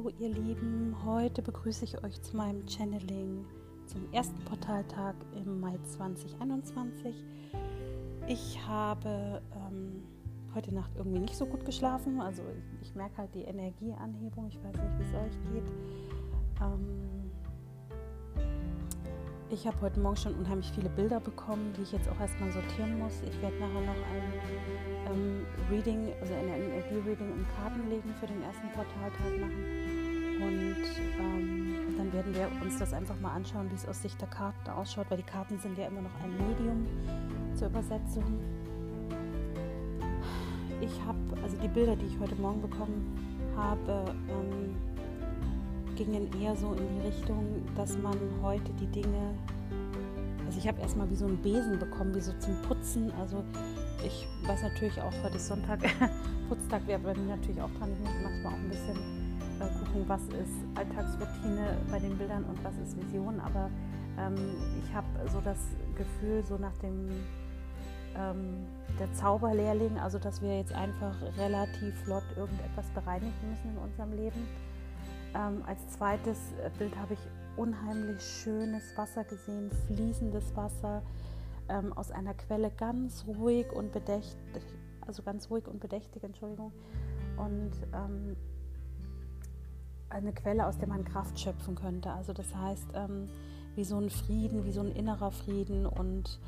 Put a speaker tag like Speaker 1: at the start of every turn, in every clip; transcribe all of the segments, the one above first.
Speaker 1: Hallo ihr Lieben, heute begrüße ich euch zu meinem Channeling zum ersten Portaltag im Mai 2021. Ich habe ähm, heute Nacht irgendwie nicht so gut geschlafen, also ich, merke halt die Energieanhebung, ich weiß nicht, wie es euch geht. Ich habe heute Morgen schon unheimlich viele Bilder bekommen, die ich jetzt auch erstmal sortieren muss. Ich werde nachher noch ein ähm, Reading, also ein Energie-Reading im Kartenlegen für den ersten Portaltag machen. Und ähm, dann werden wir uns das einfach mal anschauen, wie es aus Sicht der Karten ausschaut, weil die Karten sind ja immer noch ein Medium zur Übersetzung. Ich habe, also die Bilder, die ich heute Morgen bekommen habe, ähm, gingen eher so in die Richtung, dass man heute die Dinge, also ich habe erstmal wie so einen Besen bekommen, wie so zum Putzen. Also ich weiß natürlich auch, heute ist Sonntag, Putztag wäre bei mir natürlich auch dran. Ich muss manchmal auch ein bisschen äh, gucken, was ist Alltagsroutine bei den Bildern und was ist Vision. Aber ähm, ich habe so das Gefühl, so nach dem ähm, der Zauberlehrling, also dass wir jetzt einfach relativ flott irgendetwas bereinigen müssen in unserem Leben ähm, als zweites äh, Bild habe ich unheimlich schönes Wasser gesehen, fließendes Wasser ähm, aus einer Quelle, ganz ruhig und bedächtig, also ganz ruhig und bedächtig, Entschuldigung. Und ähm, eine Quelle, aus der man Kraft schöpfen könnte. Also das heißt, ähm, wie so ein Frieden, wie so ein innerer Frieden. Und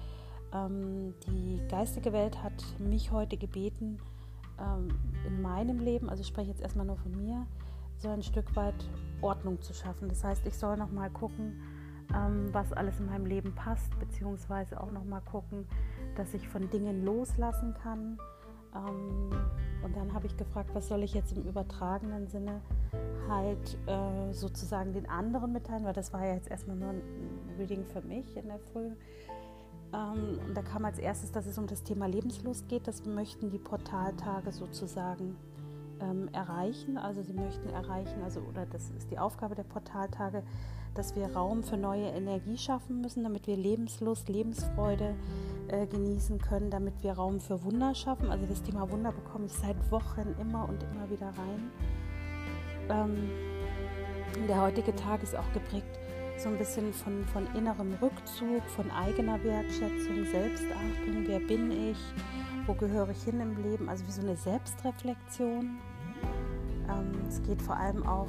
Speaker 1: ähm, die geistige Welt hat mich heute gebeten, ähm, in meinem Leben, also ich spreche jetzt erstmal nur von mir, so ein Stück weit Ordnung zu schaffen. Das heißt, ich soll noch mal gucken, ähm, was alles in meinem Leben passt, beziehungsweise auch noch mal gucken, dass ich von Dingen loslassen kann. Ähm, und dann habe ich gefragt, was soll ich jetzt im übertragenen Sinne halt äh, sozusagen den anderen mitteilen, weil das war ja jetzt erstmal nur ein Reading für mich in der Früh. Ähm, und da kam als erstes, dass es um das Thema Lebenslust geht. Das möchten die Portaltage sozusagen ähm, erreichen. Also sie möchten erreichen, also oder das ist die Aufgabe der Portaltage, dass wir Raum für neue Energie schaffen müssen, damit wir Lebenslust, Lebensfreude äh, genießen können, damit wir Raum für Wunder schaffen. Also das Thema Wunder bekomme ich seit Wochen immer und immer wieder rein. Ähm, der heutige Tag ist auch geprägt so ein bisschen von, von innerem Rückzug, von eigener Wertschätzung, Selbstachtung, wer bin ich, wo gehöre ich hin im Leben, also wie so eine Selbstreflexion. Ähm, es geht vor allem auch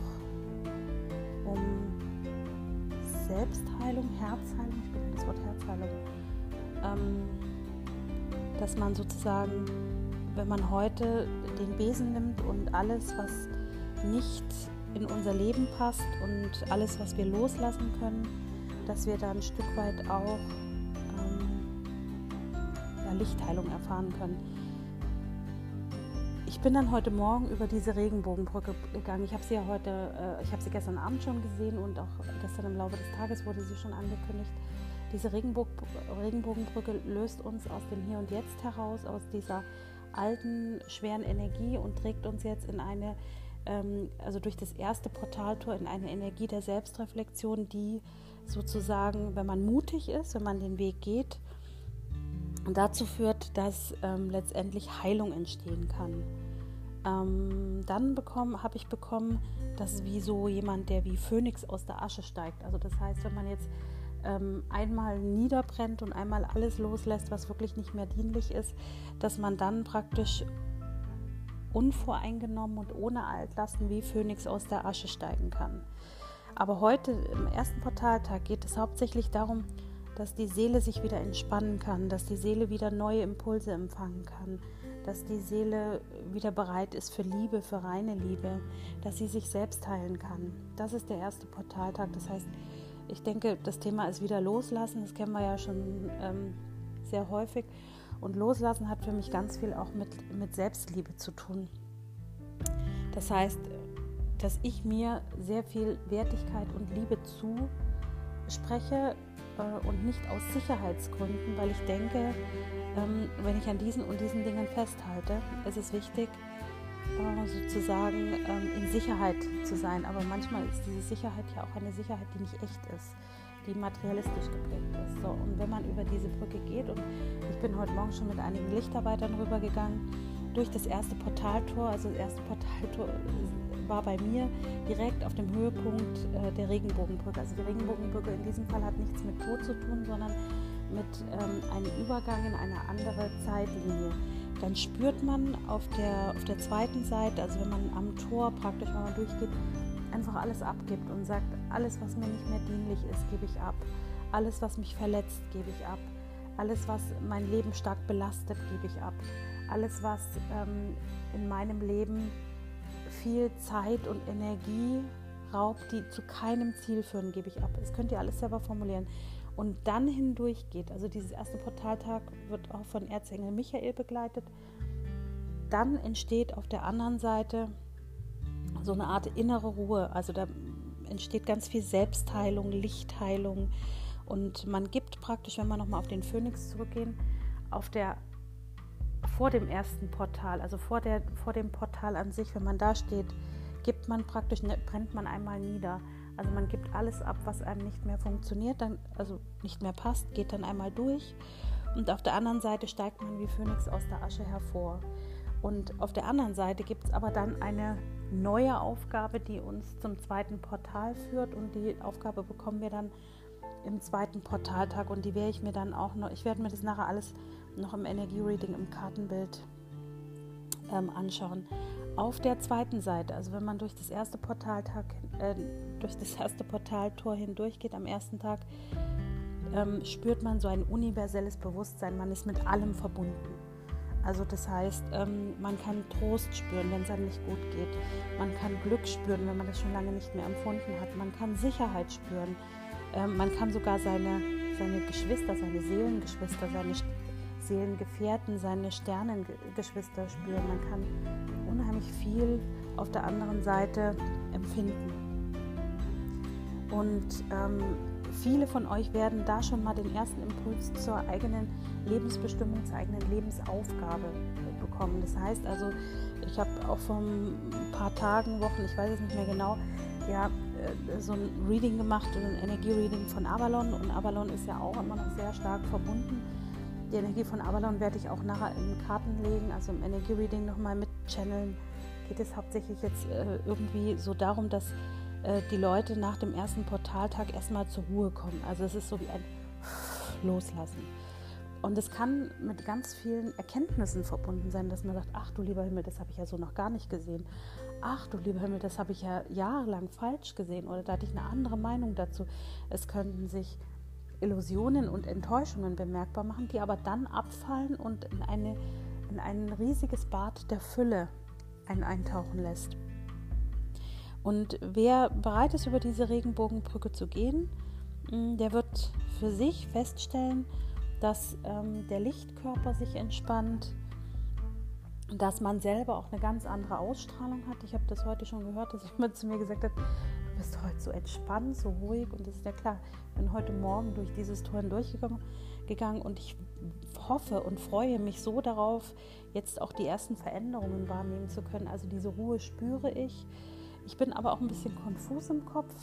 Speaker 1: um Selbstheilung, Herzheilung, ich bin das Wort Herzheilung, ähm, dass man sozusagen, wenn man heute den Besen nimmt und alles, was nicht in unser Leben passt und alles, was wir loslassen können, dass wir da ein Stück weit auch ähm, ja, Lichtheilung erfahren können bin dann heute Morgen über diese Regenbogenbrücke gegangen. Ich habe sie ja heute, äh, ich habe sie gestern Abend schon gesehen und auch gestern im Laufe des Tages wurde sie schon angekündigt. Diese Regenbog Regenbogenbrücke löst uns aus dem Hier und Jetzt heraus, aus dieser alten, schweren Energie und trägt uns jetzt in eine, ähm, also durch das erste Portaltor in eine Energie der Selbstreflexion, die sozusagen, wenn man mutig ist, wenn man den Weg geht, dazu führt, dass ähm, letztendlich Heilung entstehen kann. Ähm, dann habe ich bekommen, dass wie so jemand, der wie Phönix aus der Asche steigt. Also das heißt, wenn man jetzt ähm, einmal niederbrennt und einmal alles loslässt, was wirklich nicht mehr dienlich ist, dass man dann praktisch unvoreingenommen und ohne Altlasten wie Phönix aus der Asche steigen kann. Aber heute im ersten Portaltag geht es hauptsächlich darum, dass die Seele sich wieder entspannen kann, dass die Seele wieder neue Impulse empfangen kann, dass die Seele wieder bereit ist für Liebe, für reine Liebe, dass sie sich selbst heilen kann. Das ist der erste Portaltag. Das heißt, ich denke, das Thema ist wieder loslassen. Das kennen wir ja schon ähm, sehr häufig. Und loslassen hat für mich ganz viel auch mit, mit Selbstliebe zu tun. Das heißt, dass ich mir sehr viel Wertigkeit und Liebe zuspreche äh, und nicht aus Sicherheitsgründen, weil ich denke, ähm, wenn ich an diesen und diesen Dingen festhalte, ist es wichtig, äh, sozusagen ähm, in Sicherheit zu sein. Aber manchmal ist diese Sicherheit ja auch eine Sicherheit, die nicht echt ist, die materialistisch geprägt ist. So, und wenn man über diese Brücke geht, und ich bin heute Morgen schon mit einigen Lichtarbeitern rübergegangen, durch das erste Portaltor, also das erste Portaltor war bei mir direkt auf dem Höhepunkt äh, der Regenbogenbrücke. Also die Regenbogenbrücke in diesem Fall hat nichts mit Tod zu tun, sondern mit ähm, einem Übergang in eine andere Zeitlinie. Dann spürt man auf der, auf der zweiten Seite, also wenn man am Tor praktisch, man durchgeht, einfach alles abgibt und sagt, alles, was mir nicht mehr dienlich ist, gebe ich ab. Alles, was mich verletzt, gebe ich ab. Alles, was mein Leben stark belastet, gebe ich ab. Alles, was ähm, in meinem Leben viel Zeit und Energie raubt, die zu keinem Ziel führen, gebe ich ab. Das könnt ihr alles selber formulieren. Und dann hindurch geht, also dieses erste Portaltag wird auch von Erzengel Michael begleitet. Dann entsteht auf der anderen Seite so eine Art innere Ruhe. Also da entsteht ganz viel Selbstheilung, Lichtheilung. Und man gibt praktisch, wenn wir nochmal auf den Phönix zurückgehen, auf der vor dem ersten Portal, also vor, der, vor dem Portal an sich, wenn man da steht, gibt man praktisch, ne, brennt man einmal nieder. Also man gibt alles ab, was einem nicht mehr funktioniert, dann, also nicht mehr passt, geht dann einmal durch. Und auf der anderen Seite steigt man wie Phönix aus der Asche hervor. Und auf der anderen Seite gibt es aber dann eine neue Aufgabe, die uns zum zweiten Portal führt. Und die Aufgabe bekommen wir dann im zweiten Portaltag. Und die werde ich mir dann auch noch, ich werde mir das nachher alles noch im Energiereading, im Kartenbild ähm, anschauen. Auf der zweiten Seite, also wenn man durch das erste Portaltag, äh, durch das erste Portaltor hindurch geht am ersten Tag, ähm, spürt man so ein universelles Bewusstsein. Man ist mit allem verbunden. Also das heißt, ähm, man kann Trost spüren, wenn es einem nicht gut geht. Man kann Glück spüren, wenn man das schon lange nicht mehr empfunden hat. Man kann Sicherheit spüren. Ähm, man kann sogar seine, seine Geschwister, seine Seelengeschwister, seine Seelengefährten, seine Sternengeschwister spüren. Man kann unheimlich viel auf der anderen Seite empfinden. Und ähm, viele von euch werden da schon mal den ersten Impuls zur eigenen Lebensbestimmung, zur eigenen Lebensaufgabe bekommen. Das heißt also, ich habe auch vor ein paar Tagen, Wochen, ich weiß es nicht mehr genau, ja, äh, so ein Reading gemacht, ein Energiereading von Avalon. Und Avalon ist ja auch immer noch sehr stark verbunden die Energie von Avalon werde ich auch nachher in Karten legen, also im Energie-Reading nochmal mit channeln. Geht es hauptsächlich jetzt äh, irgendwie so darum, dass äh, die Leute nach dem ersten Portaltag erstmal zur Ruhe kommen. Also es ist so wie ein Loslassen. Und es kann mit ganz vielen Erkenntnissen verbunden sein, dass man sagt, ach du lieber Himmel, das habe ich ja so noch gar nicht gesehen. Ach du lieber Himmel, das habe ich ja jahrelang falsch gesehen oder da hatte ich eine andere Meinung dazu. Es könnten sich Illusionen und Enttäuschungen bemerkbar machen, die aber dann abfallen und in, eine, in ein riesiges Bad der Fülle einen eintauchen lässt. Und wer bereit ist, über diese Regenbogenbrücke zu gehen, mm, der wird für sich feststellen, dass ähm, der Lichtkörper sich entspannt, dass man selber auch eine ganz andere Ausstrahlung hat. Ich habe das heute schon gehört, dass jemand zu mir gesagt hat, bist heute so entspannt, so ruhig. Und das ist ja klar, ich bin heute Morgen durch dieses Tor hindurchgegangen und ich hoffe und freue mich so darauf, jetzt auch die ersten Veränderungen wahrnehmen zu können. Also diese Ruhe spüre ich. Ich bin aber auch ein bisschen konfus im Kopf.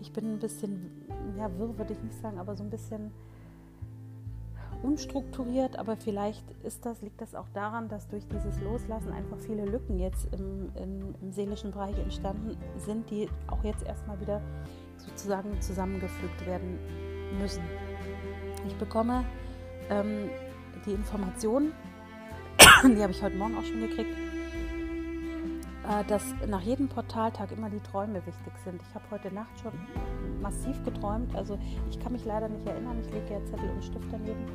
Speaker 1: Ich bin ein bisschen, ja, wirr würde ich nicht sagen, aber so ein bisschen unstrukturiert, aber vielleicht ist das, liegt das auch daran, dass durch dieses Loslassen einfach viele Lücken jetzt im, im, im seelischen Bereich entstanden sind, die auch jetzt erstmal wieder sozusagen zusammengefügt werden müssen. Ich bekomme ähm, die Information, die habe ich heute Morgen auch schon gekriegt, dass nach jedem Portaltag immer die Träume wichtig sind. Ich habe heute Nacht schon massiv geträumt, also ich kann mich leider nicht erinnern, ich lege ja Zettel und Stift daneben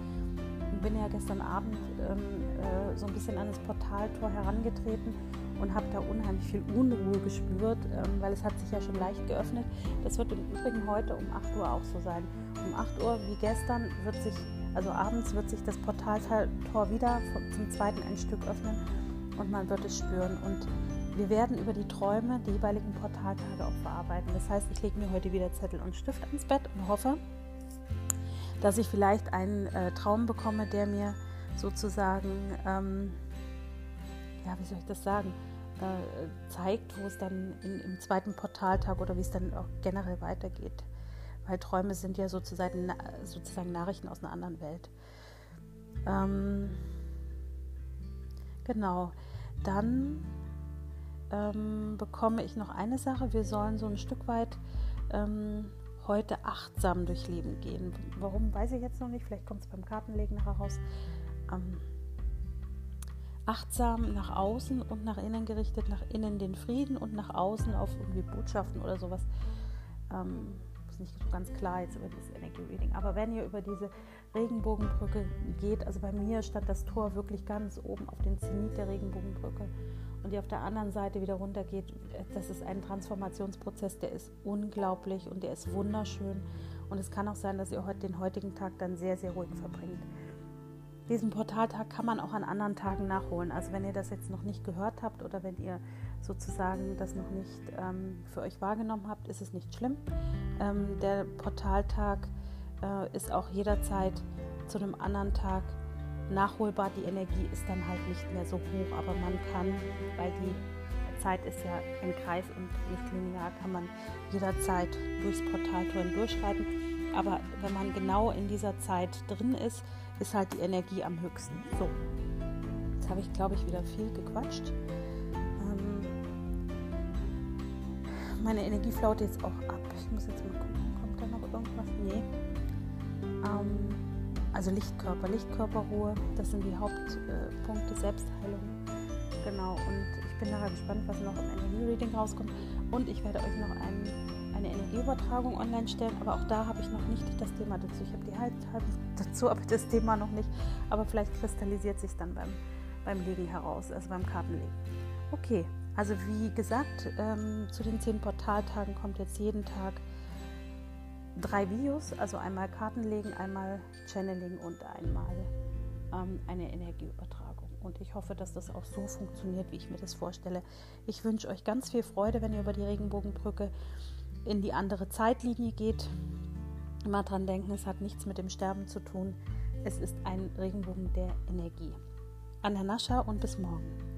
Speaker 1: und bin ja gestern Abend ähm, äh, so ein bisschen an das Portaltor herangetreten und habe da unheimlich viel Unruhe gespürt, ähm, weil es hat sich ja schon leicht geöffnet. Das wird im Übrigen heute um 8 Uhr auch so sein. Um 8 Uhr wie gestern wird sich, also abends wird sich das Portaltor wieder zum zweiten ein Stück öffnen und man wird es spüren. Und wir werden über die Träume die jeweiligen Portaltage auch verarbeiten. Das heißt, ich lege mir heute wieder Zettel und Stift ans Bett und hoffe, dass ich vielleicht einen äh, Traum bekomme, der mir sozusagen, ähm, ja, wie soll ich das sagen, äh, zeigt, wo es dann in, im zweiten Portaltag oder wie es dann auch generell weitergeht. Weil Träume sind ja sozusagen, sozusagen Nachrichten aus einer anderen Welt. Ähm, genau. Dann ähm, bekomme ich noch eine Sache. Wir sollen so ein Stück weit ähm, heute achtsam durch Leben gehen. Warum, weiß ich jetzt noch nicht. Vielleicht kommt es beim Kartenlegen nachher raus. Ähm, achtsam nach außen und nach innen gerichtet, nach innen den Frieden und nach außen auf irgendwie Botschaften oder sowas. Ähm, ist nicht so ganz klar jetzt über dieses Energie-Reading. Aber wenn ihr über diese Regenbogenbrücke geht, also bei mir stand das Tor wirklich ganz oben auf den Zenit der Regenbogenbrücke und die auf der anderen Seite wieder runtergeht, das ist ein Transformationsprozess, der ist unglaublich und der ist wunderschön. Und es kann auch sein, dass ihr heute den heutigen Tag dann sehr, sehr ruhig verbringt. Diesen Portaltag kann man auch an anderen Tagen nachholen. Also wenn ihr das jetzt noch nicht gehört habt oder wenn ihr sozusagen das noch nicht ähm, für euch wahrgenommen habt, ist es nicht schlimm. Ähm, der Portaltag äh, ist auch jederzeit zu einem anderen Tag nachholbar. Die Energie ist dann halt nicht mehr so hoch, aber man kann, weil die Zeit ist ja ein Kreis und nicht linear, kann man jederzeit durchs Portaltor durchschreiten. Aber wenn man genau in dieser Zeit drin ist, ist halt die Energie am höchsten. So, jetzt habe ich, glaube ich, wieder viel gequatscht. Ähm, meine Energie flaut jetzt auch ab. Ich muss jetzt mal gucken, kommt da noch irgendwas? Nee. Ähm, also Lichtkörper, Lichtkörperruhe, das sind die Hauptpunkte äh, Selbstheilung. Genau, und ich bin nachher gespannt, was noch im Energie-Reading rauskommt. Und ich werde euch noch ein, eine Energieübertragung online stellen, aber auch da habe ich noch nicht das Thema dazu. Ich habe die halt dazu, aber das Thema noch nicht. Aber vielleicht kristallisiert sich dann beim, beim Legen heraus, also beim Kartenlegen. Okay, also wie gesagt, ähm, zu den zehn Portaltagen kommt jetzt jeden Tag drei Videos, also einmal Kartenlegen, einmal Channeling und einmal ähm, eine Energieübertragung. Und ich hoffe, dass das auch so funktioniert, wie ich mir das vorstelle. Ich wünsche euch ganz viel Freude, wenn ihr über die Regenbogenbrücke in die andere Zeitlinie geht. Immer dran denken, es hat nichts mit dem Sterben zu tun. Es ist ein Regenbogen der Energie. Anna Nascha und bis morgen.